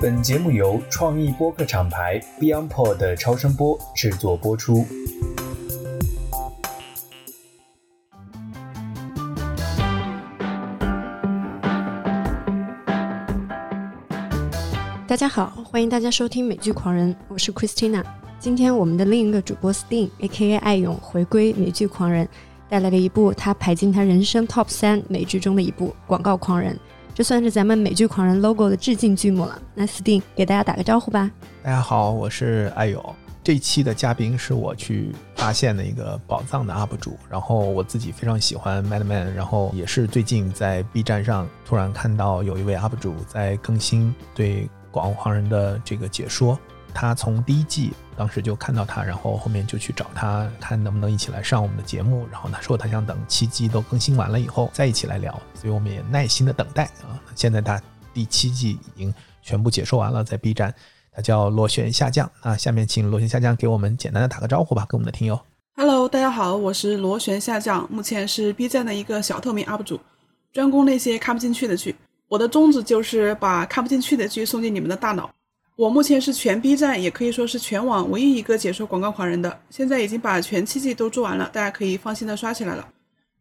本节目由创意播客厂牌 BeyondPod 的超声波制作播出。大家好，欢迎大家收听美剧狂人，我是 Christina。今天我们的另一个主播 Sting，A.K.A. 爱勇回归美剧狂人，带来了一部他排进他人生 Top 三美剧中的一部《广告狂人》。这算是咱们美剧狂人 logo 的致敬剧目了。那 Sting 给大家打个招呼吧。大家好，我是艾友。这期的嘉宾是我去发现的一个宝藏的 UP 主，然后我自己非常喜欢 Madman，然后也是最近在 B 站上突然看到有一位 UP 主在更新对《广告狂人》的这个解说。他从第一季当时就看到他，然后后面就去找他，看能不能一起来上我们的节目。然后他说他想等七季都更新完了以后再一起来聊，所以我们也耐心的等待啊。现在他第七季已经全部解说完了，在 B 站，他叫螺旋下降啊。下面请螺旋下降给我们简单的打个招呼吧，跟我们的听友。Hello，大家好，我是螺旋下降，目前是 B 站的一个小透明 UP 主，专攻那些看不进去的剧。我的宗旨就是把看不进去的剧送进你们的大脑。我目前是全 B 站，也可以说是全网唯一一个解说广告狂人的。现在已经把全七季都做完了，大家可以放心的刷起来了。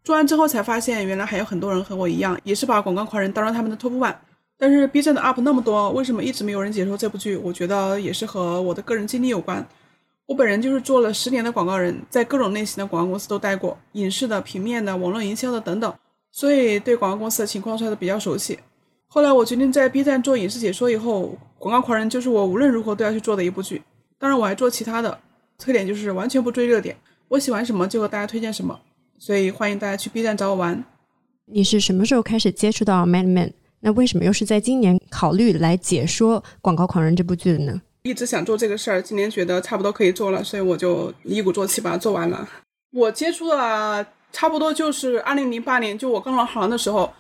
做完之后才发现，原来还有很多人和我一样，也是把广告狂人当成他们的 top one。但是 B 站的 UP 那么多，为什么一直没有人解说这部剧？我觉得也是和我的个人经历有关。我本人就是做了十年的广告人，在各种类型的广告公司都待过，影视的、平面的、网络营销的等等，所以对广告公司的情况算是比较熟悉。后来我决定在 B 站做影视解说以后，《广告狂人》就是我无论如何都要去做的一部剧。当然我还做其他的，特点就是完全不追热点，我喜欢什么就和大家推荐什么。所以欢迎大家去 B 站找我玩。你是什么时候开始接触到 Mad Men？那为什么又是在今年考虑来解说《广告狂人》这部剧的呢？一直想做这个事儿，今年觉得差不多可以做了，所以我就一鼓作气把它做完了。我接触了差不多就是二零零八年，就我刚入行的时候。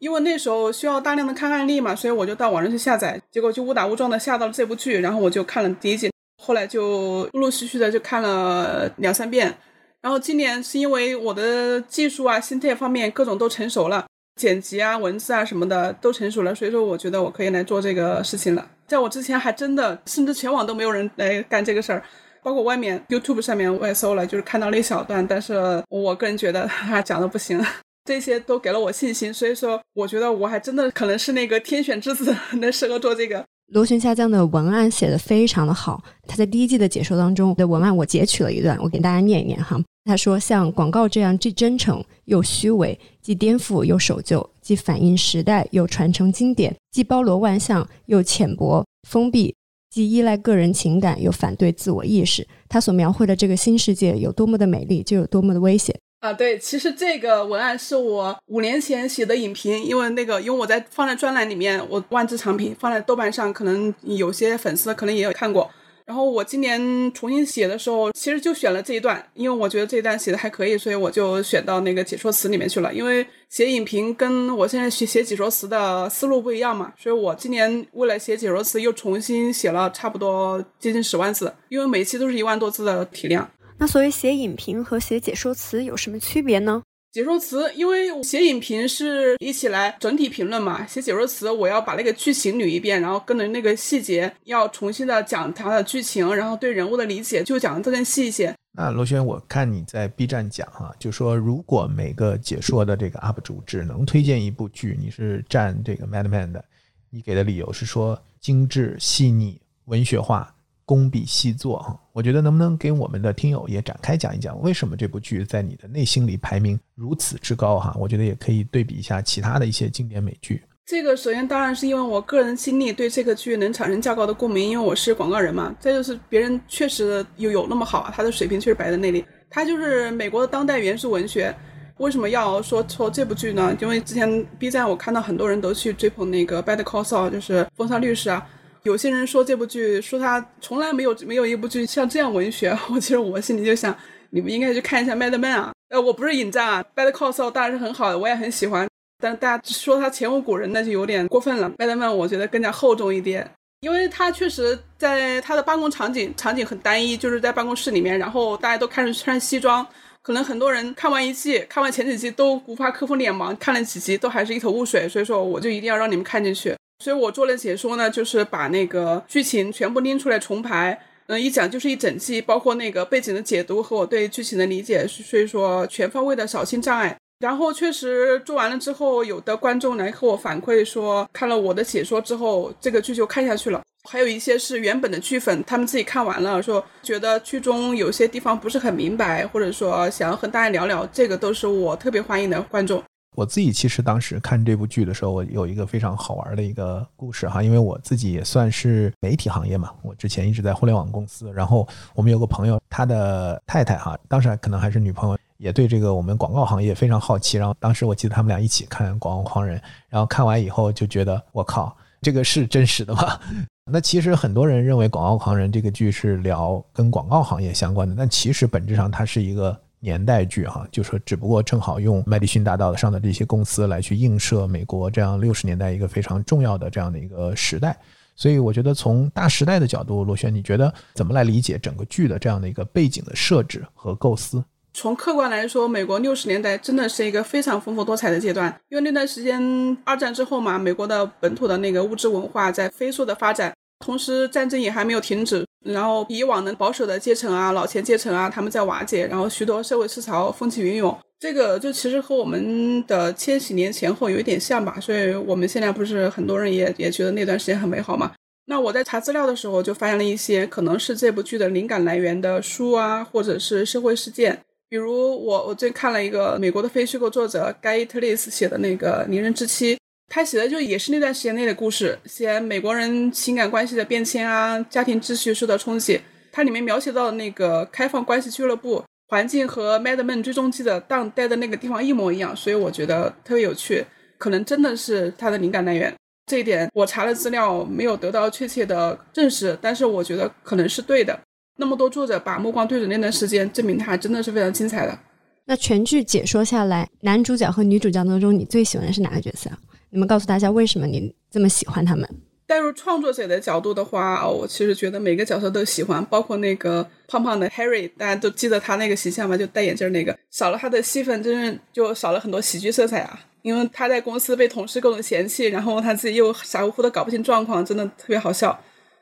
因为那时候需要大量的看案例嘛，所以我就到网上去下载，结果就误打误撞的下到了这部剧，然后我就看了第一季，后来就陆陆续续的就看了两三遍。然后今年是因为我的技术啊、心态方面各种都成熟了，剪辑啊、文字啊什么的都成熟了，所以说我觉得我可以来做这个事情了。在我之前还真的，甚至全网都没有人来干这个事儿，包括外面 YouTube 上面我也搜了，就是看到了一小段，但是我个人觉得他讲的不行。这些都给了我信心，所以说我觉得我还真的可能是那个天选之子，能适合做这个。螺旋下降的文案写的非常的好，他在第一季的解说当中的文案我截取了一段，我给大家念一念哈。他说：“像广告这样既真诚又虚伪，既颠覆又守旧，既反映时代又传承经典，既包罗万象又浅薄封闭，既依赖个人情感又反对自我意识。他所描绘的这个新世界有多么的美丽，就有多么的危险。”啊，对，其实这个文案是我五年前写的影评，因为那个，因为我在放在专栏里面，我万字长评放在豆瓣上，可能有些粉丝可能也有看过。然后我今年重新写的时候，其实就选了这一段，因为我觉得这一段写的还可以，所以我就选到那个解说词里面去了。因为写影评跟我现在写写解说词的思路不一样嘛，所以我今年为了写解说词又重新写了差不多接近十万字，因为每期都是一万多字的体量。那所以写影评和写解说词有什么区别呢？解说词，因为写影评是一起来整体评论嘛，写解说词我要把那个剧情捋一遍，然后跟着那个细节要重新的讲它的剧情，然后对人物的理解就讲的更细一些。那罗轩，我看你在 B 站讲哈，就说如果每个解说的这个 UP 主只能推荐一部剧，你是站这个 Madman 的，你给的理由是说精致细腻、文学化。工笔细作哈，我觉得能不能给我们的听友也展开讲一讲，为什么这部剧在你的内心里排名如此之高哈？我觉得也可以对比一下其他的一些经典美剧。这个首先当然是因为我个人经历对这个剧能产生较高的共鸣，因为我是广告人嘛。再就是别人确实有有那么好，他的水平确实摆在那里。他就是美国的当代元素文学。为什么要说说这部剧呢？因为之前 B 站我看到很多人都去追捧那个《Better Call Saul》，就是《风沙律师》啊。有些人说这部剧，说他从来没有没有一部剧像这样文学。我其实我心里就想，你们应该去看一下《Mad Men》啊。呃，我不是引战啊，《Bad Call Saul》当然是很好的，我也很喜欢。但大家说他前无古人，那就有点过分了。《Mad Men》我觉得更加厚重一点，因为他确实在他的办公场景场景很单一，就是在办公室里面，然后大家都开始穿西装。可能很多人看完一季，看完前几季都无法克服脸盲，看了几集都还是一头雾水。所以说，我就一定要让你们看进去。所以我做了解说呢，就是把那个剧情全部拎出来重排，嗯，一讲就是一整季，包括那个背景的解读和我对剧情的理解，所以说全方位的扫清障碍。然后确实做完了之后，有的观众来和我反馈说，看了我的解说之后，这个剧就看下去了。还有一些是原本的剧粉，他们自己看完了，说觉得剧中有些地方不是很明白，或者说想要和大家聊聊，这个都是我特别欢迎的观众。我自己其实当时看这部剧的时候，我有一个非常好玩的一个故事哈，因为我自己也算是媒体行业嘛，我之前一直在互联网公司，然后我们有个朋友，他的太太哈，当时可能还是女朋友。也对这个我们广告行业非常好奇，然后当时我记得他们俩一起看《广告狂人》，然后看完以后就觉得我靠，这个是真实的吗？那其实很多人认为《广告狂人》这个剧是聊跟广告行业相关的，但其实本质上它是一个年代剧哈，就说只不过正好用麦迪逊大道上的这些公司来去映射美国这样六十年代一个非常重要的这样的一个时代，所以我觉得从大时代的角度，罗轩，你觉得怎么来理解整个剧的这样的一个背景的设置和构思？从客观来说，美国六十年代真的是一个非常丰富多彩的阶段，因为那段时间二战之后嘛，美国的本土的那个物质文化在飞速的发展，同时战争也还没有停止，然后以往的保守的阶层啊、老钱阶层啊，他们在瓦解，然后许多社会思潮风起云涌，这个就其实和我们的千禧年前后有一点像吧，所以我们现在不是很多人也也觉得那段时间很美好嘛。那我在查资料的时候就发现了一些可能是这部剧的灵感来源的书啊，或者是社会事件。比如我我最近看了一个美国的非虚构作者 Guy Tlis 写的那个《离人之妻》，他写的就也是那段时间内的故事，写美国人情感关系的变迁啊，家庭秩序受到冲击。它里面描写到的那个开放关系俱乐部环境和《Mad Men》追踪记的当待的那个地方一模一样，所以我觉得特别有趣，可能真的是他的灵感来源。这一点我查了资料，没有得到确切的证实，但是我觉得可能是对的。那么多作者把目光对准那段时间，证明它真的是非常精彩的。那全剧解说下来，男主角和女主角当中，你最喜欢的是哪个角色？你们告诉大家为什么你这么喜欢他们？带入创作者的角度的话，我其实觉得每个角色都喜欢，包括那个胖胖的 Harry，大家都记得他那个形象吗？就戴眼镜那个，少了他的戏份，真是就少了很多喜剧色彩啊。因为他在公司被同事各种嫌弃，然后他自己又傻乎乎的搞不清状况，真的特别好笑。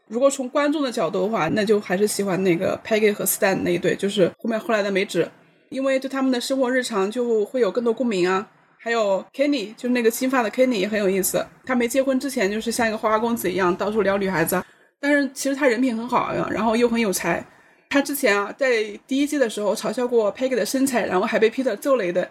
如果从观众的角度的话，那就还是喜欢那个 Peggy 和 Stan 那一对，就是后面后来的梅子，因为对他们的生活日常就会有更多共鸣啊。还有 Kenny，就是那个金发的 Kenny 也很有意思。他没结婚之前就是像一个花花公子一样到处撩女孩子，但是其实他人品很好，然后又很有才。他之前啊在第一季的时候嘲笑过 Peggy 的身材，然后还被 Peter 揍了一顿。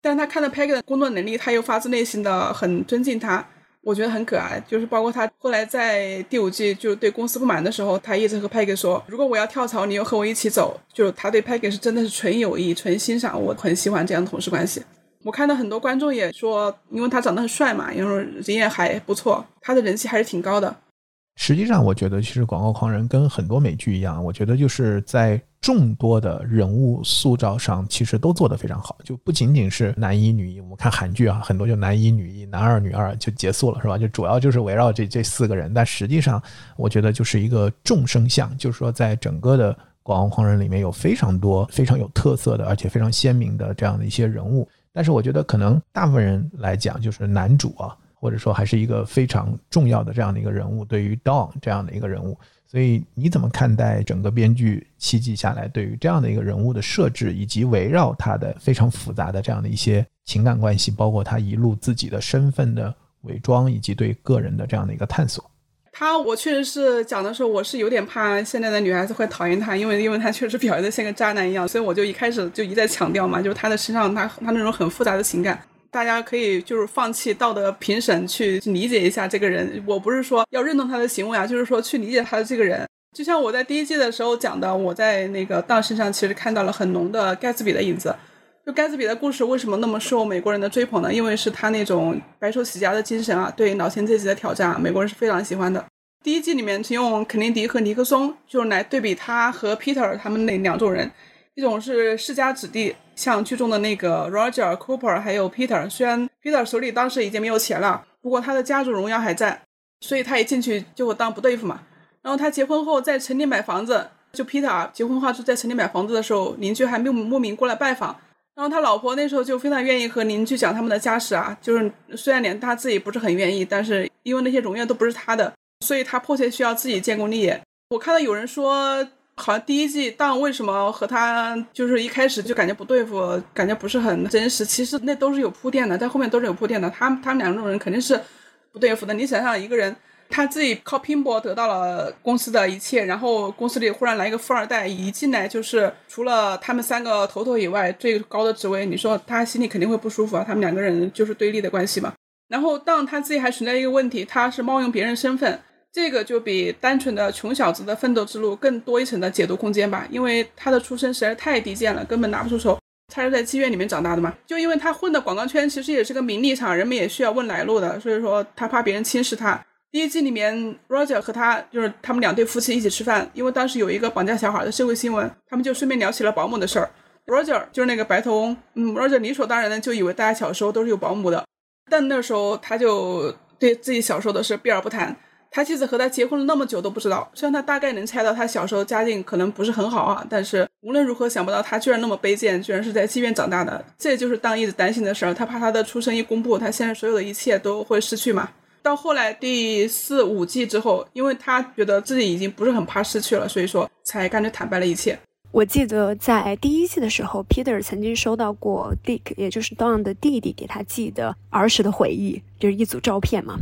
但是他看到 Peggy 的工作能力，他又发自内心的很尊敬他。我觉得很可爱，就是包括他后来在第五季就对公司不满的时候，他一直和 Peggy 说：“如果我要跳槽，你又和我一起走。”就是他对 Peggy 是真的是纯友谊、纯欣赏，我很喜欢这样的同事关系。我看到很多观众也说，因为他长得很帅嘛，然后人也还不错，他的人气还是挺高的。实际上，我觉得其实《广告狂人》跟很多美剧一样，我觉得就是在众多的人物塑造上，其实都做得非常好。就不仅仅是男一女一，我们看韩剧啊，很多就男一女一、男二女二就结束了，是吧？就主要就是围绕这这四个人。但实际上，我觉得就是一个众生相，就是说在整个的《广告狂人》里面有非常多非常有特色的，而且非常鲜明的这样的一些人物。但是我觉得可能大部分人来讲，就是男主啊。或者说还是一个非常重要的这样的一个人物，对于 Don 这样的一个人物，所以你怎么看待整个编剧七季下来对于这样的一个人物的设置，以及围绕他的非常复杂的这样的一些情感关系，包括他一路自己的身份的伪装，以及对个人的这样的一个探索？他我确实是讲的时候，我是有点怕现在的女孩子会讨厌他，因为因为他确实表现的像个渣男一样，所以我就一开始就一再强调嘛，就是他的身上他他那种很复杂的情感。大家可以就是放弃道德评审，去理解一下这个人。我不是说要认同他的行为啊，就是说去理解他的这个人。就像我在第一季的时候讲的，我在那个当身上其实看到了很浓的盖茨比的影子。就盖茨比的故事为什么那么受美国人的追捧呢？因为是他那种白手起家的精神啊，对老钱阶级的挑战啊，美国人是非常喜欢的。第一季里面，请用肯尼迪和尼克松，就是来对比他和 Peter 他们那两种人。一种是世家子弟，像剧中的那个 Roger Cooper，还有 Peter。虽然 Peter 手里当时已经没有钱了，不过他的家族荣耀还在，所以他一进去就当不对付嘛。然后他结婚后在城里买房子，就 Peter 结婚后就在城里买房子的时候，邻居还没有莫名过来拜访。然后他老婆那时候就非常愿意和邻居讲他们的家史啊，就是虽然连他自己不是很愿意，但是因为那些荣耀都不是他的，所以他迫切需要自己建功立业。我看到有人说，好像第一季当为什么和他就是一开始就感觉不对付，感觉不是很真实，其实那都是有铺垫的，在后面都是有铺垫的。他他们两种人肯定是不对付的。你想想一个人。他自己靠拼搏得到了公司的一切，然后公司里忽然来一个富二代，一进来就是除了他们三个头头以外最高的职位，你说他心里肯定会不舒服啊。他们两个人就是对立的关系嘛。然后当他自己还存在一个问题，他是冒用别人身份，这个就比单纯的穷小子的奋斗之路更多一层的解读空间吧。因为他的出身实在太低贱了，根本拿不出手。他是在妓院里面长大的嘛，就因为他混的广告圈其实也是个名利场，人们也需要问来路的，所以说他怕别人轻视他。第一季里面，Roger 和他就是他们两对夫妻一起吃饭，因为当时有一个绑架小孩的社会新闻，他们就顺便聊起了保姆的事儿。Roger 就是那个白头翁，嗯，Roger 理所当然的就以为大家小时候都是有保姆的，但那时候他就对自己小时候的事避而不谈。他妻子和他结婚了那么久都不知道，虽然他大概能猜到他小时候家境可能不是很好啊，但是无论如何想不到他居然那么卑贱，居然是在妓院长大的。这就是当一直担心的事儿，他怕他的出生一公布，他现在所有的一切都会失去嘛。到后来第四五季之后，因为他觉得自己已经不是很怕失去了，所以说才干脆坦白了一切。我记得在第一季的时候，Peter 曾经收到过 Dick，也就是 Don 的弟弟给他寄的儿时的回忆，就是一组照片嘛，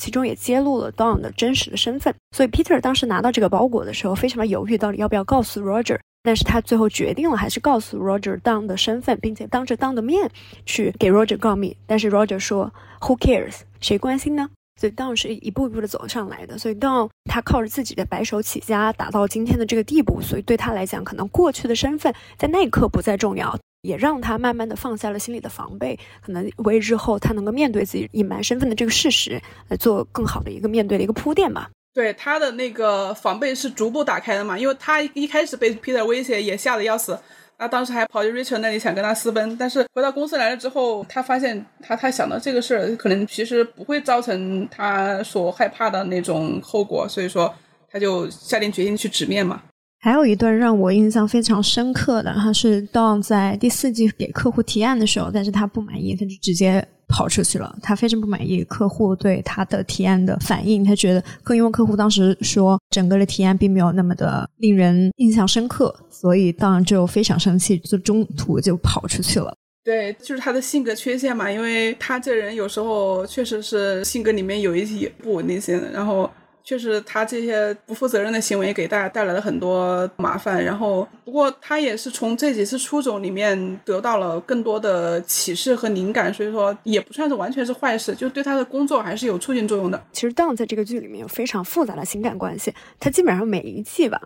其中也揭露了 Don 的真实的身份。所以 Peter 当时拿到这个包裹的时候，非常的犹豫，到底要不要告诉 Roger。但是他最后决定了，还是告诉 Roger Don 的身份，并且当着 Don 的面去给 Roger 告密。但是 Roger 说：“Who cares？谁关心呢？”所以 Don 是一步一步的走上来的，所以 Don 他靠着自己的白手起家，达到今天的这个地步。所以对他来讲，可能过去的身份在那一刻不再重要，也让他慢慢的放下了心里的防备，可能为日后他能够面对自己隐瞒身份的这个事实，来做更好的一个面对的一个铺垫吧。对他的那个防备是逐步打开的嘛，因为他一开始被 Peter 威胁，也吓得要死。他当时还跑去 Richard 那里想跟他私奔，但是回到公司来了之后，他发现他他想到这个事儿可能其实不会造成他所害怕的那种后果，所以说他就下定决心去直面嘛。还有一段让我印象非常深刻的，他是 Don 在第四季给客户提案的时候，但是他不满意，他就直接。跑出去了，他非常不满意客户对他的提案的反应，他觉得，更因为客户当时说整个的提案并没有那么的令人印象深刻，所以当然就非常生气，就中途就跑出去了。对，就是他的性格缺陷嘛，因为他这人有时候确实是性格里面有一些不稳定性，然后。确实，他这些不负责任的行为给大家带来了很多麻烦。然后，不过他也是从这几次出走里面得到了更多的启示和灵感，所以说也不算是完全是坏事，就对他的工作还是有促进作用的。其实，Don 在这个剧里面有非常复杂的情感关系，他基本上每一季吧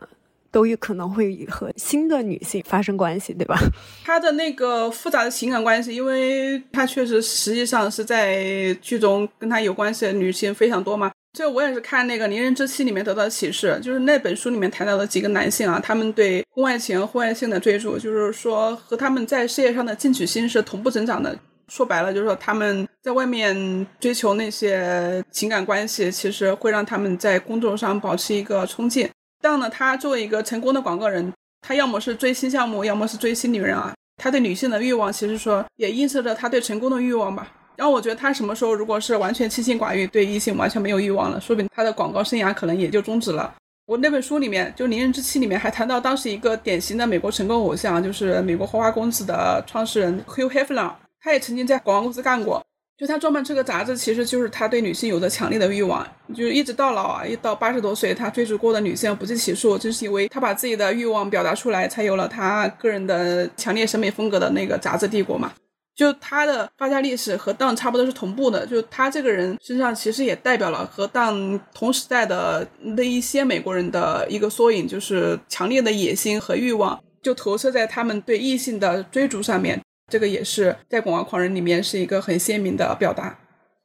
都有可能会和新的女性发生关系，对吧？他的那个复杂的情感关系，因为他确实实际上是在剧中跟他有关系的女性非常多嘛。这我也是看那个《离人之妻》里面得到的启示，就是那本书里面谈到的几个男性啊，他们对婚外情、婚外性的追逐，就是说和他们在事业上的进取心是同步增长的。说白了，就是说他们在外面追求那些情感关系，其实会让他们在工作上保持一个冲劲。这样呢，他作为一个成功的广告人，他要么是追新项目，要么是追新女人啊。他对女性的欲望，其实说也映射着他对成功的欲望吧。然后我觉得他什么时候如果是完全清心寡欲，对异性完全没有欲望了，说明他的广告生涯可能也就终止了。我那本书里面就《离人之妻》里面还谈到，当时一个典型的美国成功偶像，就是美国花花公子的创始人 Hugh Hefner，他也曾经在广告公司干过。就他创办这个杂志，其实就是他对女性有着强烈的欲望，就是一直到老啊，一到八十多岁，他追逐过的女性不计其数，正是因为他把自己的欲望表达出来，才有了他个人的强烈审美风格的那个杂志帝国嘛。就他的发家历史和当差不多是同步的，就他这个人身上其实也代表了和当同时代的那一些美国人的一个缩影，就是强烈的野心和欲望，就投射在他们对异性的追逐上面。这个也是在《广告狂人》里面是一个很鲜明的表达。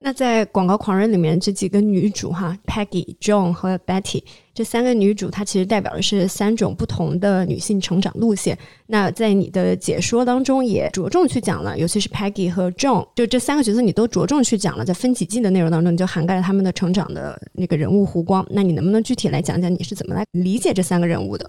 那在《广告狂人》里面，这几个女主哈，Peggy、John 和 Betty 这三个女主，她其实代表的是三种不同的女性成长路线。那在你的解说当中，也着重去讲了，尤其是 Peggy 和 John，就这三个角色，你都着重去讲了。在分几季的内容当中，你就涵盖了他们的成长的那个人物弧光。那你能不能具体来讲讲，你是怎么来理解这三个人物的？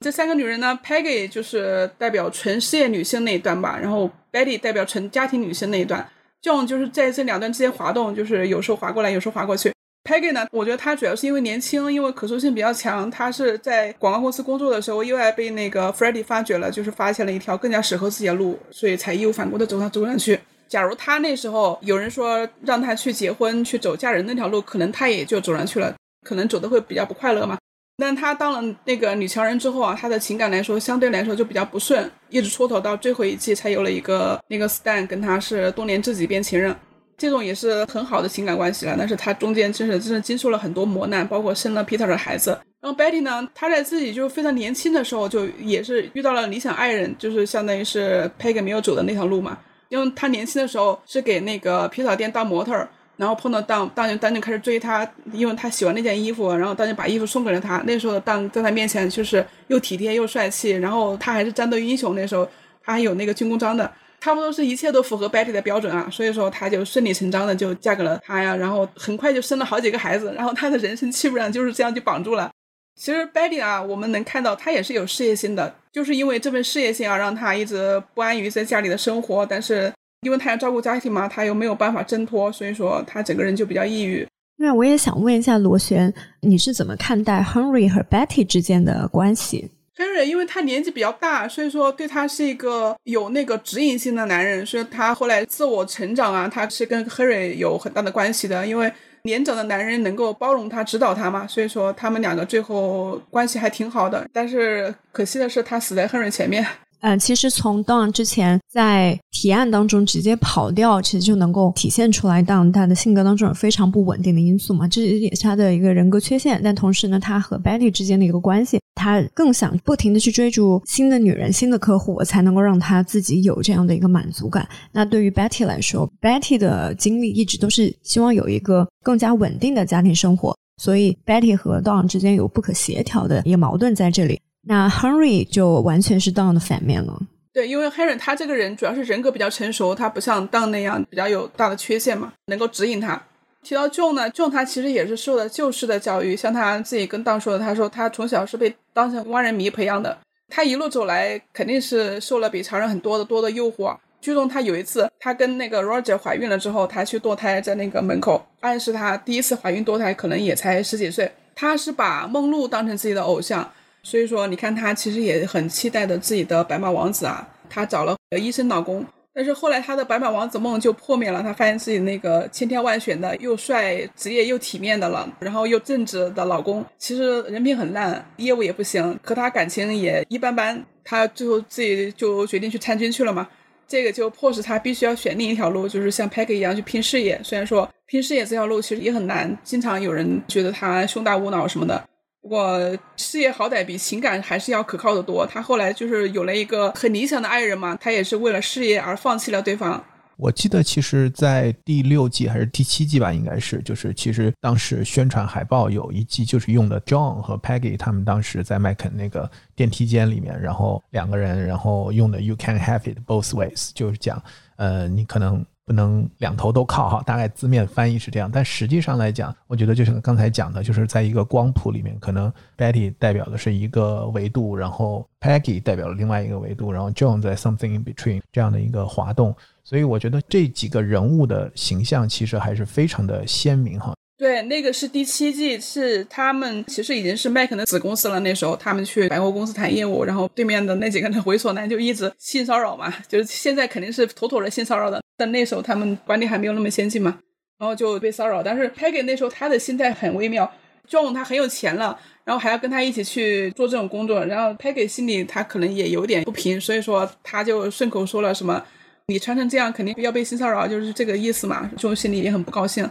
这三个女人呢，Peggy 就是代表纯事业女性那一段吧，然后 Betty 代表纯家庭女性那一段，John 就是在这两段之间滑动，就是有时候滑过来，有时候滑过去。Peggy 呢，我觉得她主要是因为年轻，因为可塑性比较强。她是在广告公司工作的时候，意外被那个 Freddie 发掘了，就是发现了一条更加适合自己的路，所以才义无反顾的走上走上去。假如她那时候有人说让她去结婚、去走嫁人那条路，可能她也就走上去了，可能走的会比较不快乐嘛。但她当了那个女强人之后啊，她的情感来说相对来说就比较不顺，一直蹉跎到最后一季才有了一个那个 Stan 跟她是多年知己变情人。这种也是很好的情感关系了，但是他中间真是真的经受了很多磨难，包括生了 Peter 的孩子。然后 Betty 呢，她在自己就非常年轻的时候就也是遇到了理想爱人，就是相当于是 Peg 没有走的那条路嘛。因为她年轻的时候是给那个皮草店当模特，然后碰到当当就当就开始追她，因为她喜欢那件衣服，然后当就把衣服送给了他。那时候当在他面前就是又体贴又帅气，然后他还是战斗英雄，那时候他还有那个军功章的。差不多是一切都符合 Betty 的标准啊，所以说她就顺理成章的就嫁给了他呀，然后很快就生了好几个孩子，然后她的人生基本上就是这样就绑住了。其实 Betty 啊，我们能看到她也是有事业心的，就是因为这份事业心啊，让她一直不安于在家里的生活，但是因为他要照顾家庭嘛，他又没有办法挣脱，所以说他整个人就比较抑郁。那我也想问一下螺旋，你是怎么看待 Henry 和 Betty 之间的关系？Henry 因为他年纪比较大，所以说对他是一个有那个指引性的男人，所以他后来自我成长啊，他是跟 Henry 有很大的关系的。因为年长的男人能够包容他、指导他嘛，所以说他们两个最后关系还挺好的。但是可惜的是，他死在 Henry 前面。嗯，其实从 Don 之前在提案当中直接跑掉，其实就能够体现出来 Don 他的性格当中有非常不稳定的因素嘛，这也是他的一个人格缺陷。但同时呢，他和 Betty 之间的一个关系，他更想不停的去追逐新的女人、新的客户，才能够让他自己有这样的一个满足感。那对于 Betty 来说，Betty 的经历一直都是希望有一个更加稳定的家庭生活，所以 Betty 和 Don 之间有不可协调的一个矛盾在这里。那 Henry 就完全是 Don 的反面了。对，因为 Henry 他这个人主要是人格比较成熟，他不像 Don 那样比较有大的缺陷嘛，能够指引他。提到 John 呢，John 他其实也是受了旧式的教育，像他自己跟 Don 说的，他说他从小是被当成万人迷培养的，他一路走来肯定是受了比常人很多的多的诱惑。剧中他有一次，他跟那个 Roger 怀孕了之后，他去堕胎，在那个门口暗示他第一次怀孕堕胎可能也才十几岁，他是把梦露当成自己的偶像。所以说，你看她其实也很期待的自己的白马王子啊。她找了医生老公，但是后来她的白马王子梦就破灭了。她发现自己那个千挑万选的又帅、职业又体面的了，然后又正直的老公，其实人品很烂，业务也不行，和她感情也一般般。她最后自己就决定去参军去了嘛。这个就迫使她必须要选另一条路，就是像 Peggy 一样去拼事业。虽然说拼事业这条路其实也很难，经常有人觉得她胸大无脑什么的。我事业好歹比情感还是要可靠的多。他后来就是有了一个很理想的爱人嘛，他也是为了事业而放弃了对方。我记得其实，在第六季还是第七季吧，应该是就是其实当时宣传海报有一季就是用的 John 和 Peggy 他们当时在麦肯那个电梯间里面，然后两个人，然后用的 You can have it both ways，就是讲呃你可能。不能两头都靠哈，大概字面翻译是这样，但实际上来讲，我觉得就像刚才讲的，就是在一个光谱里面，可能 Betty 代表的是一个维度，然后 Peggy 代表了另外一个维度，然后 John 在 something in between 这样的一个滑动，所以我觉得这几个人物的形象其实还是非常的鲜明哈。对，那个是第七季，是他们其实已经是麦肯的子公司了。那时候他们去百货公司谈业务，然后对面的那几个猥琐男就一直性骚扰嘛，就是现在肯定是妥妥的性骚扰的。但那时候他们管理还没有那么先进嘛，然后就被骚扰。但是 Peggy 那时候他的心态很微妙，John 他很有钱了，然后还要跟他一起去做这种工作，然后 Peggy 心里他可能也有点不平，所以说他就顺口说了什么：“你穿成这样肯定要被性骚扰，就是这个意思嘛。”John 心里也很不高兴。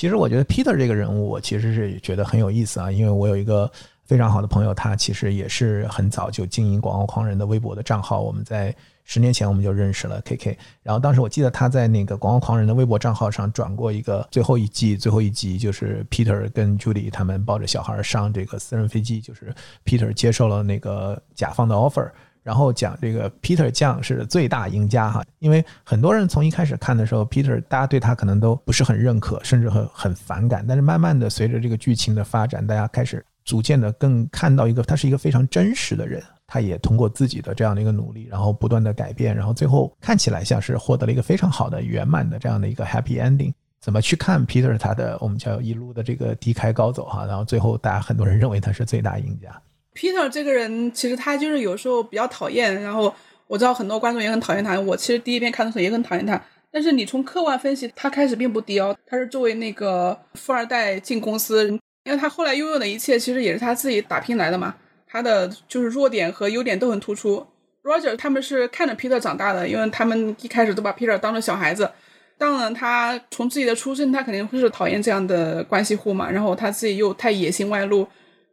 其实我觉得 Peter 这个人物，我其实是觉得很有意思啊，因为我有一个非常好的朋友，他其实也是很早就经营广告狂人的微博的账号。我们在十年前我们就认识了 KK，然后当时我记得他在那个广告狂人的微博账号上转过一个最后一季最后一集，就是 Peter 跟 Judy 他们抱着小孩上这个私人飞机，就是 Peter 接受了那个甲方的 offer。然后讲这个 Peter 酱是最大赢家哈，因为很多人从一开始看的时候，Peter 大家对他可能都不是很认可，甚至很很反感。但是慢慢的随着这个剧情的发展，大家开始逐渐的更看到一个他是一个非常真实的人。他也通过自己的这样的一个努力，然后不断的改变，然后最后看起来像是获得了一个非常好的圆满的这样的一个 happy ending。怎么去看 Peter 他的我们叫一路的这个低开高走哈，然后最后大家很多人认为他是最大赢家。Peter 这个人其实他就是有时候比较讨厌，然后我知道很多观众也很讨厌他。我其实第一遍看的时候也很讨厌他，但是你从客观分析，他开始并不低哦。他是作为那个富二代进公司，因为他后来拥有的一切其实也是他自己打拼来的嘛。他的就是弱点和优点都很突出。Roger 他们是看着 Peter 长大的，因为他们一开始都把 Peter 当成小孩子。当然，他从自己的出身，他肯定会是讨厌这样的关系户嘛。然后他自己又太野心外露，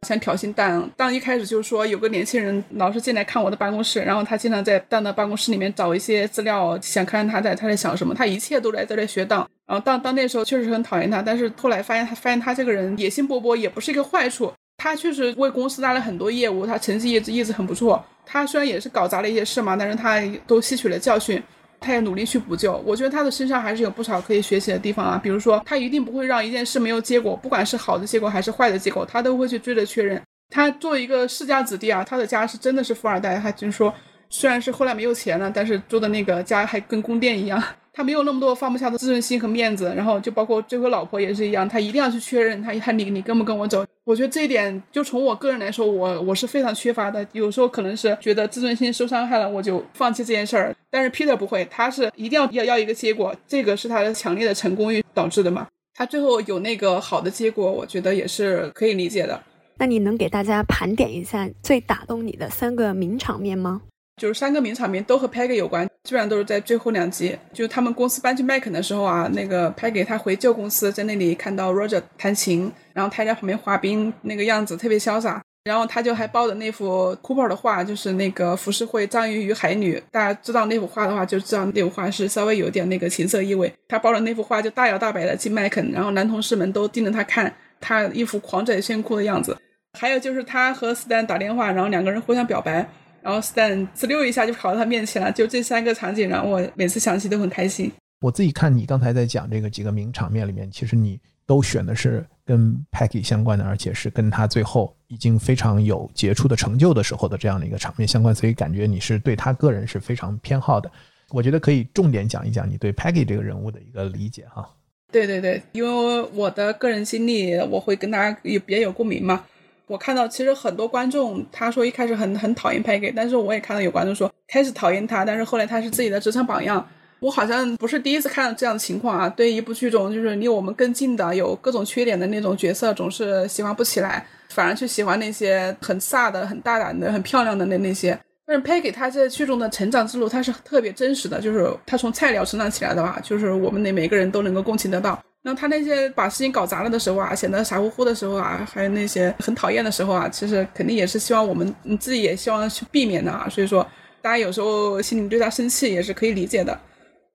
想挑衅蛋。当一开始就是说有个年轻人老是进来看我的办公室，然后他经常在蛋的办公室里面找一些资料，想看看他在他在想什么。他一切都在在这学当。然后当当那时候确实很讨厌他，但是后来发现他发现他这个人野心勃勃，也不是一个坏处。他确实为公司带来很多业务，他成绩一直一直很不错。他虽然也是搞砸了一些事嘛，但是他都吸取了教训。他也努力去补救，我觉得他的身上还是有不少可以学习的地方啊。比如说，他一定不会让一件事没有结果，不管是好的结果还是坏的结果，他都会去追着确认。他作为一个世家子弟啊，他的家是真的是富二代，他就是说，虽然是后来没有钱了，但是住的那个家还跟宫殿一样。他没有那么多放不下的自尊心和面子，然后就包括最后老婆也是一样，他一定要去确认他他你你跟不跟我走。我觉得这一点就从我个人来说，我我是非常缺乏的。有时候可能是觉得自尊心受伤害了，我就放弃这件事儿。但是 Peter 不会，他是一定要要要一个结果，这个是他的强烈的成功欲导致的嘛。他最后有那个好的结果，我觉得也是可以理解的。那你能给大家盘点一下最打动你的三个名场面吗？就是三个名场面都和 Peggy 有关，基本上都是在最后两集。就他们公司搬去麦肯的时候啊，那个 Peggy 他回旧公司，在那里看到 Roger 弹琴，然后他在旁边滑冰，那个样子特别潇洒。然后他就还抱着那幅 Cooper 的画，就是那个浮世绘《章鱼与海女》。大家知道那幅画的话，就知道那幅画是稍微有点那个情色意味。他抱着那幅画就大摇大摆的进麦肯，然后男同事们都盯着他看，他一副狂拽炫酷的样子。还有就是他和 Stan 打电话，然后两个人互相表白。然后 Stan 呲溜一下就跑到他面前了，就这三个场景，让我每次想起都很开心。我自己看你刚才在讲这个几个名场面里面，其实你都选的是跟 Peggy 相关的，而且是跟他最后已经非常有杰出的成就的时候的这样的一个场面相关，所以感觉你是对他个人是非常偏好的。我觉得可以重点讲一讲你对 Peggy 这个人物的一个理解哈。对对对，因为我的个人经历，我会跟他也比较有共鸣嘛。我看到其实很多观众他说一开始很很讨厌 Peggy，但是我也看到有观众说开始讨厌他，但是后来他是自己的职场榜样。我好像不是第一次看到这样的情况啊。对一部剧中就是离我们更近的有各种缺点的那种角色，总是喜欢不起来，反而去喜欢那些很飒的、很大胆的、很漂亮的那那些。但是 Peggy 他在剧中的成长之路，他是特别真实的，就是他从菜鸟成长起来的吧，就是我们的每个人都能够共情得到。那他那些把事情搞砸了的时候啊，显得傻乎乎的时候啊，还有那些很讨厌的时候啊，其实肯定也是希望我们你自己也希望去避免的啊。所以说，大家有时候心里对他生气也是可以理解的。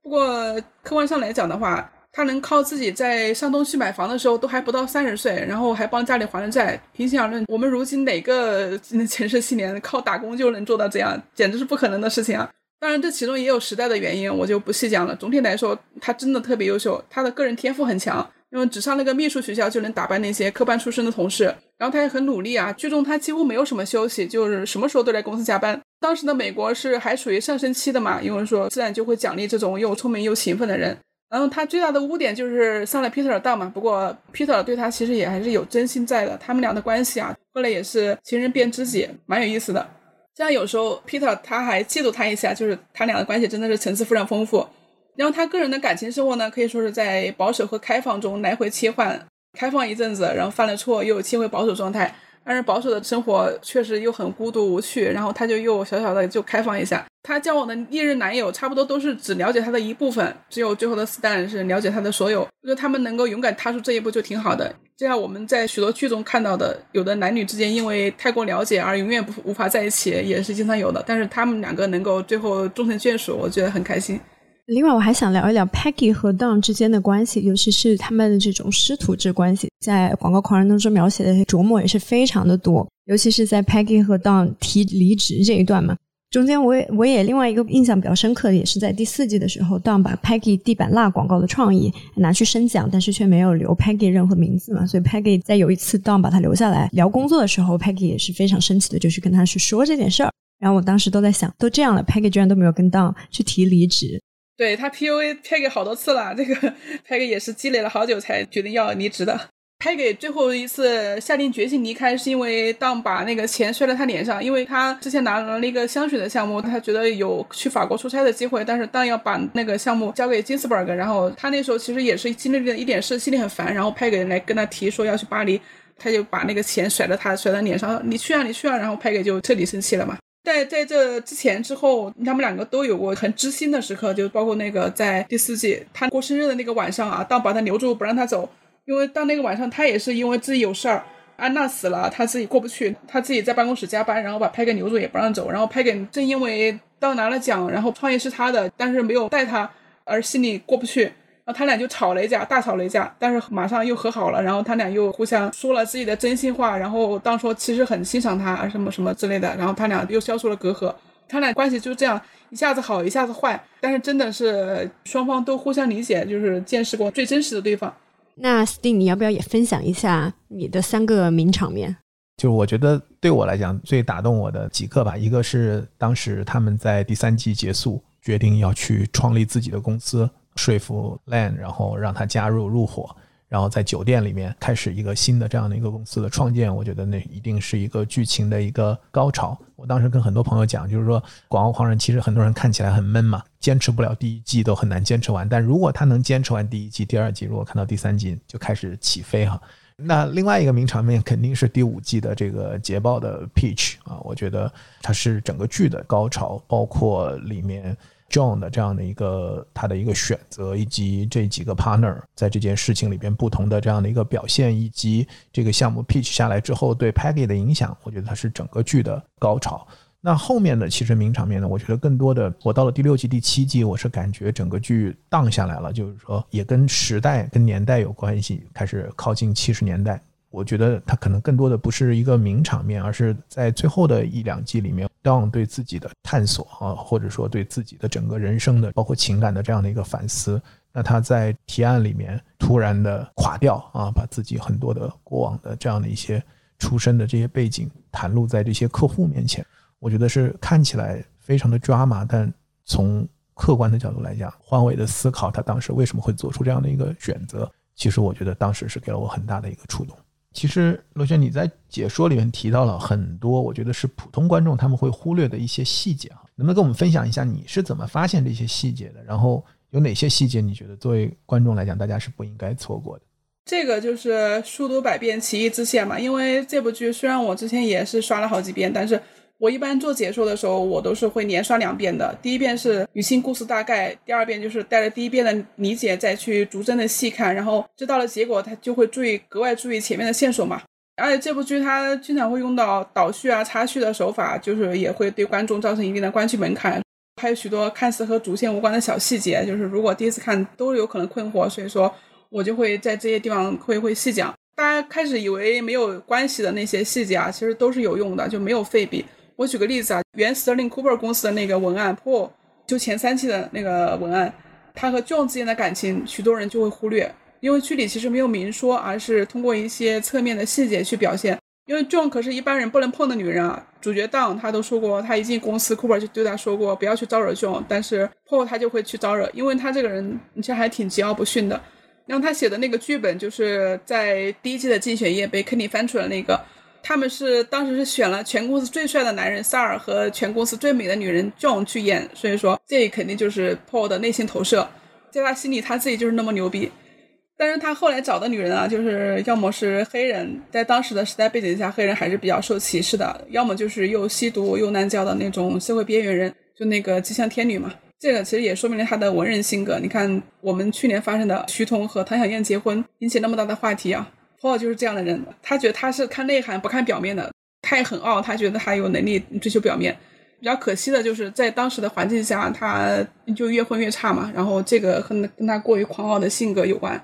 不过客观上来讲的话，他能靠自己在上东区买房的时候都还不到三十岁，然后还帮家里还了债。平心而论，我们如今哪个 前世七年靠打工就能做到这样，简直是不可能的事情啊！当然，这其中也有时代的原因，我就不细讲了。总体来说，他真的特别优秀，他的个人天赋很强，因为只上那个秘书学校就能打败那些科班出身的同事。然后他也很努力啊，剧中他几乎没有什么休息，就是什么时候都在公司加班。当时的美国是还处于上升期的嘛，因为说自然就会奖励这种又聪明又勤奋的人。然后他最大的污点就是上了 Peter 的当嘛，不过 Peter 对他其实也还是有真心在的，他们俩的关系啊，后来也是情人变知己，蛮有意思的。这样有时候 Peter 他还嫉妒他一下，就是他俩的关系真的是层次非常丰富。然后他个人的感情生活呢，可以说是在保守和开放中来回切换，开放一阵子，然后犯了错又切回保守状态。但是保守的生活确实又很孤独无趣，然后他就又小小的就开放一下。他交往的历任男友差不多都是只了解他的一部分，只有最后的 Stan 是了解他的所有。我觉得他们能够勇敢踏出这一步就挺好的。这样我们在许多剧中看到的，有的男女之间因为太过了解而永远不无法在一起，也是经常有的。但是他们两个能够最后终成眷属，我觉得很开心。另外，我还想聊一聊 Peggy 和 Don 之间的关系，尤其是他们的这种师徒制关系，在《广告狂人》当中描写的琢磨也是非常的多。尤其是在 Peggy 和 Don 提离职这一段嘛，中间我也我也另外一个印象比较深刻的，也是在第四季的时候，Don 把 Peggy 地板蜡广告的创意拿去申奖，但是却没有留 Peggy 任何名字嘛，所以 Peggy 在有一次 Don 把他留下来聊工作的时候，Peggy 也是非常生气的，就去跟他去说这件事儿。然后我当时都在想，都这样了，Peggy 居然都没有跟 Don 去提离职。对他 PUA Peggy 好多次了，这个 Peggy 也是积累了好久才决定要离职的。Peggy 最后一次下定决心离开，是因为当把那个钱摔在他脸上，因为他之前拿了一个香水的项目，他觉得有去法国出差的机会，但是当要把那个项目交给金斯伯格，然后他那时候其实也是经历了一点事，心里很烦，然后 Peggy 来跟他提说要去巴黎，他就把那个钱甩在他甩在脸上，你去啊，你去啊，然后 Peggy 就彻底生气了嘛。在在这之前之后，他们两个都有过很知心的时刻，就包括那个在第四季他过生日的那个晚上啊，当把他留住不让他走。因为到那个晚上，他也是因为自己有事儿，安娜死了，他自己过不去，他自己在办公室加班，然后把拍给留住也不让走，然后拍给正因为当拿了奖，然后创业是他的，但是没有带他，而心里过不去，然后他俩就吵了一架，大吵了一架，但是马上又和好了，然后他俩又互相说了自己的真心话，然后当说其实很欣赏他什么什么之类的，然后他俩又消除了隔阂，他俩关系就这样一下子好一下子坏，但是真的是双方都互相理解，就是见识过最真实的对方。那 Sting，你要不要也分享一下你的三个名场面？就是我觉得对我来讲最打动我的几个吧，一个是当时他们在第三季结束，决定要去创立自己的公司，说服 Lan，然后让他加入入伙。然后在酒店里面开始一个新的这样的一个公司的创建，我觉得那一定是一个剧情的一个高潮。我当时跟很多朋友讲，就是说《广告狂人》其实很多人看起来很闷嘛，坚持不了第一季都很难坚持完。但如果他能坚持完第一季、第二季，如果看到第三季就开始起飞哈。那另外一个名场面肯定是第五季的这个捷豹的 Peach 啊，我觉得它是整个剧的高潮，包括里面。John 的这样的一个他的一个选择，以及这几个 partner 在这件事情里边不同的这样的一个表现，以及这个项目 pitch 下来之后对 Peggy 的影响，我觉得它是整个剧的高潮。那后面的其实名场面呢，我觉得更多的，我到了第六季、第七季，我是感觉整个剧荡下来了，就是说也跟时代、跟年代有关系，开始靠近七十年代。我觉得他可能更多的不是一个名场面，而是在最后的一两季里面，Don 对自己的探索啊，或者说对自己的整个人生的，包括情感的这样的一个反思。那他在提案里面突然的垮掉啊，把自己很多的过往的这样的一些出身的这些背景袒露在这些客户面前，我觉得是看起来非常的抓马，但从客观的角度来讲，换位的思考他当时为什么会做出这样的一个选择，其实我觉得当时是给了我很大的一个触动。其实，罗轩，你在解说里面提到了很多，我觉得是普通观众他们会忽略的一些细节哈，能不能跟我们分享一下你是怎么发现这些细节的？然后有哪些细节你觉得作为观众来讲，大家是不应该错过的？这个就是书读百遍，其义自现嘛。因为这部剧虽然我之前也是刷了好几遍，但是。我一般做解说的时候，我都是会连刷两遍的。第一遍是捋清故事大概，第二遍就是带着第一遍的理解再去逐帧的细看，然后知道了结果，他就会注意格外注意前面的线索嘛。而且这部剧它经常会用到倒叙啊、插叙的手法，就是也会对观众造成一定的观剧门槛。还有许多看似和主线无关的小细节，就是如果第一次看都有可能困惑，所以说我就会在这些地方会会细讲。大家开始以为没有关系的那些细节啊，其实都是有用的，就没有废笔。我举个例子啊，原 Sterling Cooper 公司的那个文案，Paul 就前三期的那个文案，他和 John 之间的感情，许多人就会忽略，因为剧里其实没有明说，而是通过一些侧面的细节去表现。因为 John 可是一般人不能碰的女人啊，主角 Don 他都说过，他一进公司，Cooper 就对他说过不要去招惹 John，但是 Paul 他就会去招惹，因为他这个人其实还挺桀骜不驯的。然后他写的那个剧本，就是在第一季的竞选页被 Kenny 翻出了那个。他们是当时是选了全公司最帅的男人萨尔和全公司最美的女人 John 去演，所以说这肯定就是 Paul 的内心投射，在他心里他自己就是那么牛逼。但是他后来找的女人啊，就是要么是黑人，在当时的时代背景下，黑人还是比较受歧视的；要么就是又吸毒又滥交的那种社会边缘人，就那个吉祥天女嘛。这个其实也说明了他的文人性格。你看我们去年发生的徐彤和唐小燕结婚，引起那么大的话题啊。Paul 就是这样的人，他觉得他是看内涵不看表面的，他也很傲，他觉得他有能力追求表面。比较可惜的就是在当时的环境下，他就越混越差嘛。然后这个和跟他过于狂傲的性格有关。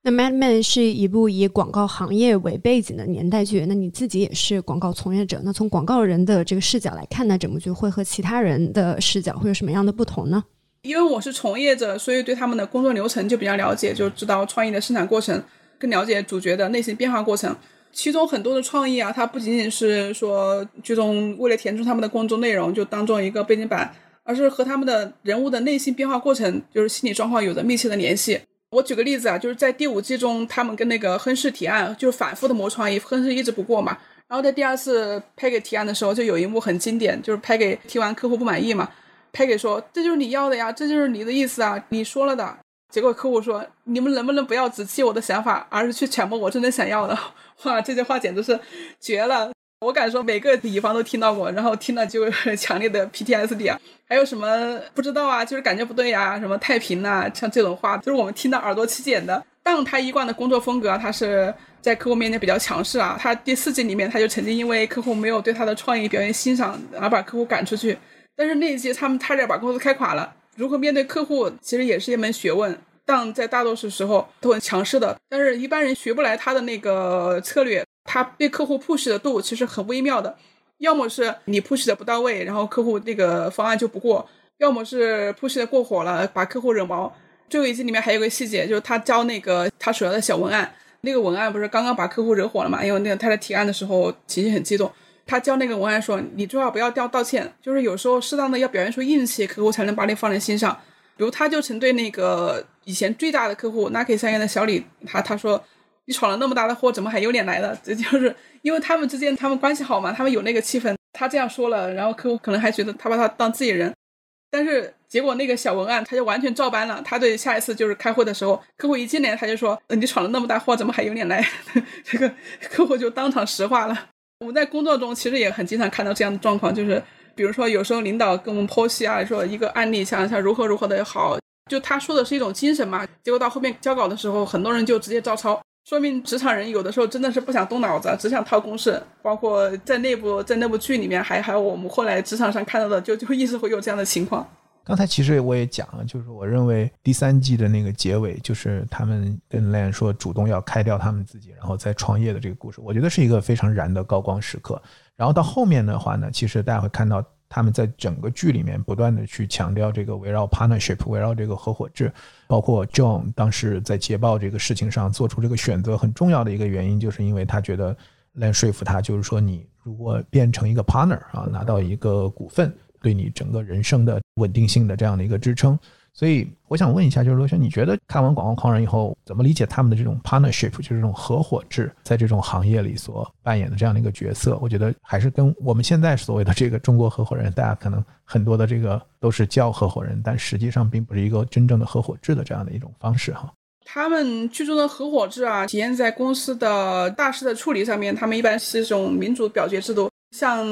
那《Mad Men》是一部以广告行业为背景的年代剧，那你自己也是广告从业者，那从广告人的这个视角来看，呢整部剧会和其他人的视角会有什么样的不同呢？因为我是从业者，所以对他们的工作流程就比较了解，就知道创意的生产过程。更了解主角的内心变化过程，其中很多的创意啊，它不仅仅是说剧中为了填充他们的工作内容就当做一个背景板，而是和他们的人物的内心变化过程，就是心理状况有着密切的联系。我举个例子啊，就是在第五季中，他们跟那个亨氏提案，就反复的磨创意，亨氏一直不过嘛。然后在第二次拍给提案的时候，就有一幕很经典，就是拍给提完客户不满意嘛，拍给说这就是你要的呀，这就是你的意思啊，你说了的。结果客户说你们能不能不要只记我的想法，而是去揣摩我真正想要的？哇，这句话简直是绝了！我敢说每个乙方都听到过，然后听了就强烈的 PTSD 啊。还有什么不知道啊？就是感觉不对呀，什么太平呐，像这种话，就是我们听到耳朵起茧的。但他一贯的工作风格，他是。在客户面前比较强势啊，他第四季里面他就曾经因为客户没有对他的创意表现欣赏而把客户赶出去，但是那一季他们差点把公司开垮了。如何面对客户其实也是一门学问，但在大多数时候都很强势的，但是一般人学不来他的那个策略，他对客户 push 的度其实很微妙的，要么是你 push 的不到位，然后客户那个方案就不过，要么是 push 的过火了，把客户惹毛。最后一季里面还有个细节，就是他教那个他手下的小文案。那个文案不是刚刚把客户惹火了嘛？因为那个他在提案的时候情绪很激动，他教那个文案说：“你最好不要掉道歉，就是有时候适当的要表现出硬气，客户才能把你放在心上。”比如他就曾对那个以前最大的客户 Nike 三元的小李，他他说：“你闯了那么大的祸，怎么还有脸来 的？”这就是因为他们之间他们关系好嘛，他们有那个气氛。他这样说了，然后客户可能还觉得他把他当自己人。但是结果那个小文案他就完全照搬了，他对下一次就是开会的时候，客户一进来他就说：“你闯了那么大祸，怎么还有脸来？” 这个客户就当场石化了。我们在工作中其实也很经常看到这样的状况，就是比如说有时候领导跟我们剖析啊，说一个案例像像如何如何的好，就他说的是一种精神嘛，结果到后面交稿的时候，很多人就直接照抄。说明职场人有的时候真的是不想动脑子，只想套公式。包括在内部，在那部剧里面，还还有我们后来职场上看到的，就就一直会有这样的情况。刚才其实我也讲了，就是我认为第三季的那个结尾，就是他们跟 Lan 说主动要开掉他们自己，然后再创业的这个故事，我觉得是一个非常燃的高光时刻。然后到后面的话呢，其实大家会看到。他们在整个剧里面不断的去强调这个围绕 partnership，围绕这个合伙制，包括 John 当时在捷豹这个事情上做出这个选择，很重要的一个原因，就是因为他觉得来说服他，就是说你如果变成一个 partner 啊，拿到一个股份，对你整个人生的稳定性的这样的一个支撑。所以我想问一下，就是罗轩，你觉得看完《广告狂人》以后，怎么理解他们的这种 partnership，就是这种合伙制，在这种行业里所扮演的这样的一个角色？我觉得还是跟我们现在所谓的这个中国合伙人，大家可能很多的这个都是叫合伙人，但实际上并不是一个真正的合伙制的这样的一种方式哈。他们剧中的合伙制啊，体现在公司的大事的处理上面，他们一般是一种民主表决制度，像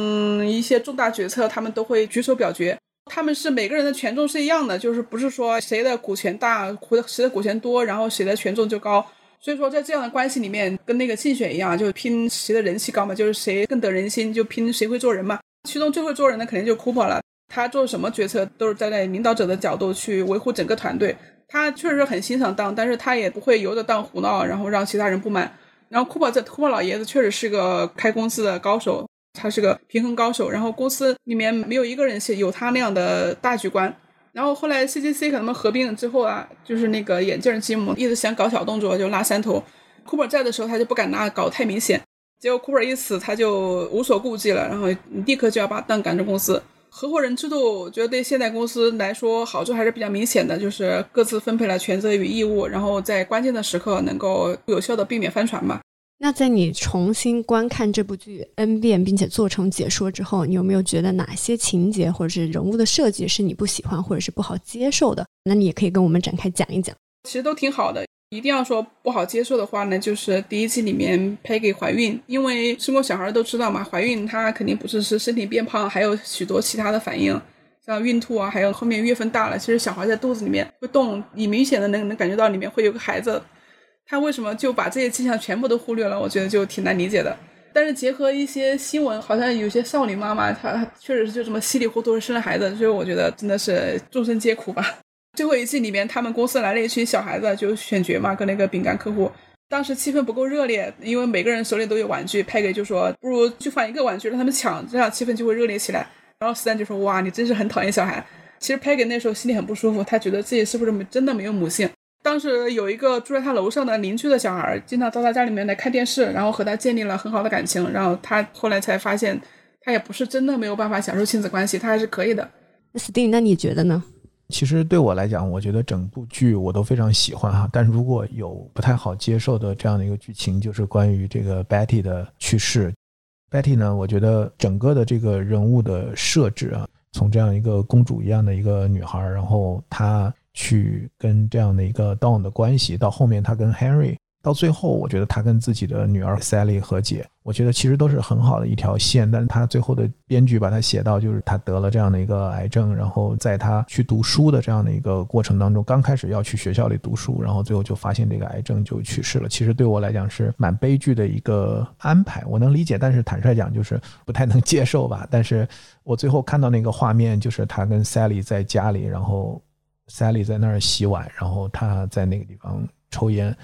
一些重大决策，他们都会举手表决。他们是每个人的权重是一样的，就是不是说谁的股权大谁的股权多，然后谁的权重就高。所以说在这样的关系里面，跟那个竞选一样，就是拼谁的人气高嘛，就是谁更得人心，就拼谁会做人嘛。其中最会做人的肯定就 Cooper 了，他做什么决策都是站在领导者的角度去维护整个团队。他确实很欣赏当，但是他也不会由着当胡闹，然后让其他人不满。然后 Cooper 这 Cooper 老爷子确实是个开公司的高手。他是个平衡高手，然后公司里面没有一个人是有他那样的大局观。然后后来 CGC 可能合并了之后啊，就是那个眼镜吉姆一直想搞小动作，就拉三头。Cooper 在的时候，他就不敢拉，搞太明显。结果 Cooper 一死，他就无所顾忌了，然后立刻就要把蛋赶出公司。合伙人制度，我觉得对现代公司来说好处还是比较明显的，就是各自分配了权责与义务，然后在关键的时刻能够有效的避免翻船嘛。那在你重新观看这部剧 n 遍，并且做成解说之后，你有没有觉得哪些情节或者是人物的设计是你不喜欢或者是不好接受的？那你也可以跟我们展开讲一讲。其实都挺好的，一定要说不好接受的话呢，就是第一季里面裴姐怀孕，因为生过小孩都知道嘛，怀孕她肯定不是是身体变胖，还有许多其他的反应，像孕吐啊，还有后面月份大了，其实小孩在肚子里面会动，你明显的能能感觉到里面会有个孩子。他为什么就把这些迹象全部都忽略了？我觉得就挺难理解的。但是结合一些新闻，好像有些少女妈妈，她确实是就这么稀里糊涂的生了孩子，所以我觉得真的是众生皆苦吧。最后一季里面，他们公司来了一群小孩子，就选角嘛，跟那个饼干客户，当时气氛不够热烈，因为每个人手里都有玩具，派给就说不如就放一个玩具让他们抢，这样气氛就会热烈起来。然后斯坦就说哇，你真是很讨厌小孩。其实派给那时候心里很不舒服，他觉得自己是不是真的没有母性。当时有一个住在他楼上的邻居的小孩，经常到他家里面来看电视，然后和他建立了很好的感情。然后他后来才发现，他也不是真的没有办法享受亲子关系，他还是可以的。Sting，那你觉得呢？其实对我来讲，我觉得整部剧我都非常喜欢哈。但如果有不太好接受的这样的一个剧情，就是关于这个 Betty 的去世。Betty 呢，我觉得整个的这个人物的设置啊，从这样一个公主一样的一个女孩，然后她。去跟这样的一个 Don 的关系，到后面他跟 Henry，到最后我觉得他跟自己的女儿 Sally 和解，我觉得其实都是很好的一条线。但是他最后的编剧把他写到，就是他得了这样的一个癌症，然后在他去读书的这样的一个过程当中，刚开始要去学校里读书，然后最后就发现这个癌症就去世了。其实对我来讲是蛮悲剧的一个安排，我能理解，但是坦率讲就是不太能接受吧。但是我最后看到那个画面，就是他跟 Sally 在家里，然后。Sally 在那儿洗碗，然后他在那个地方抽烟，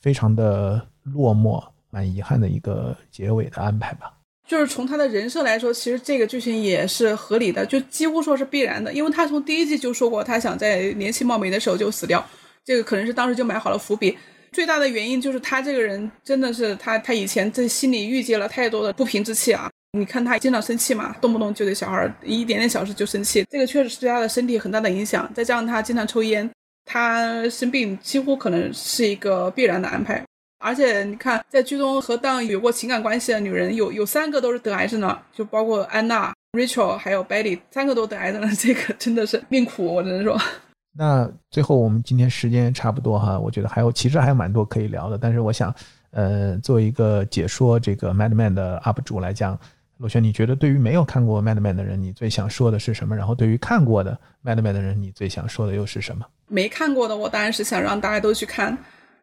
非常的落寞，蛮遗憾的一个结尾的安排吧。就是从他的人设来说，其实这个剧情也是合理的，就几乎说是必然的，因为他从第一季就说过，他想在年轻貌美的时候就死掉，这个可能是当时就埋好了伏笔。最大的原因就是他这个人真的是他，他以前在心里郁结了太多的不平之气啊。你看他经常生气嘛，动不动就对小孩一点点小事就生气，这个确实是对他的身体很大的影响。再加上他经常抽烟，他生病几乎可能是一个必然的安排。而且你看，在剧中和当有过情感关系的女人有有三个都是得癌症的，就包括安娜、Rachel 还有 Betty，三个都得癌症了，这个真的是命苦，我只能说。那最后我们今天时间差不多哈，我觉得还有其实还有蛮多可以聊的，但是我想，呃，作为一个解说这个 Madman 的 UP 主来讲。罗轩，你觉得对于没有看过《Mad Men》的人，你最想说的是什么？然后对于看过的《Mad Men》的人，你最想说的又是什么？没看过的，我当然是想让大家都去看。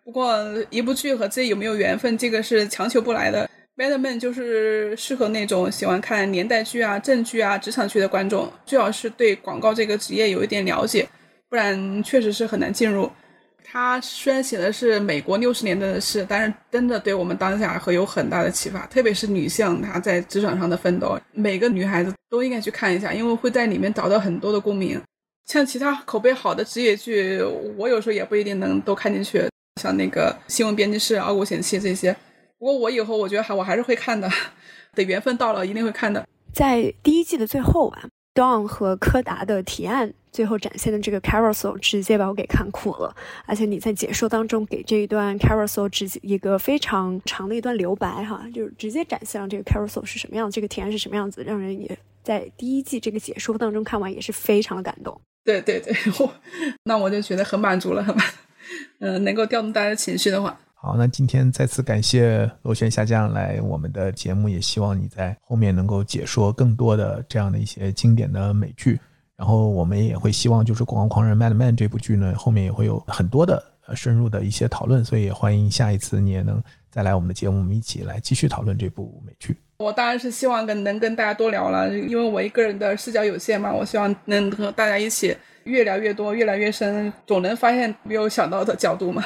不过一部剧和自己有没有缘分，这个是强求不来的。《Mad Men》就是适合那种喜欢看年代剧啊、正剧啊、职场剧的观众，最好是对广告这个职业有一点了解，不然确实是很难进入。他虽然写的是美国六十年代的事，但是真的对我们当下会有很大的启发，特别是女性她在职场上的奋斗，每个女孩子都应该去看一下，因为会在里面找到很多的共鸣。像其他口碑好的职业剧，我有时候也不一定能都看进去，像那个新闻编辑室、傲骨贤妻这些。不过我以后我觉得还我还是会看的，等缘分到了一定会看的。在第一季的最后啊，Don 和柯达的提案。最后展现的这个 carousel 直接把我给看哭了，而且你在解说当中给这一段 carousel 直接一个非常长的一段留白哈，就是直接展现了这个 carousel 是什么样，这个提案是什么样子，让人也在第一季这个解说当中看完也是非常的感动。对对对，我那我就觉得很满足了，很满，嗯，能够调动大家情绪的话。好，那今天再次感谢螺旋下降来我们的节目，也希望你在后面能够解说更多的这样的一些经典的美剧。然后我们也会希望，就是《广告狂人》Mad Men 这部剧呢，后面也会有很多的深入的一些讨论，所以也欢迎下一次你也能再来我们的节目，我们一起来继续讨论这部美剧。我当然是希望跟能跟大家多聊了，因为我一个人的视角有限嘛，我希望能和大家一起越聊越多，越来越深，总能发现没有想到的角度嘛。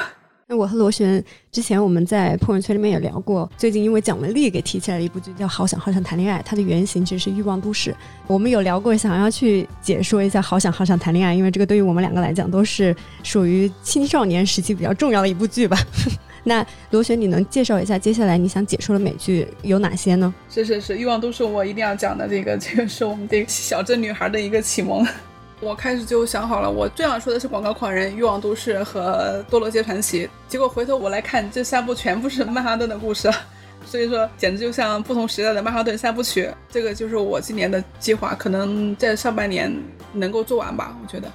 我和罗旋之前我们在朋友圈里面也聊过，最近因为蒋雯丽给提起来了一部剧叫《好想好想谈恋爱》，它的原型其实是《欲望都市》。我们有聊过，想要去解说一下《好想好想谈恋爱》，因为这个对于我们两个来讲都是属于青少年时期比较重要的一部剧吧。那罗旋，你能介绍一下接下来你想解说的美剧有哪些呢？是是是，《欲望都市》我一定要讲的，这个这个是我们这个小镇女孩的一个启蒙。我开始就想好了，我最想说的是《广告狂人》《欲望都市》和《堕落街传奇》，结果回头我来看，这三部全部是曼哈顿的故事，所以说简直就像不同时代的曼哈顿三部曲。这个就是我今年的计划，可能在上半年能够做完吧，我觉得。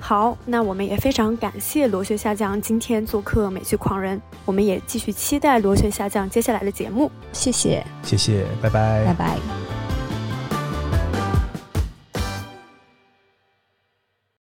好，那我们也非常感谢螺旋下降今天做客《美剧狂人》，我们也继续期待螺旋下降接下来的节目。谢谢，谢谢，拜拜，拜拜。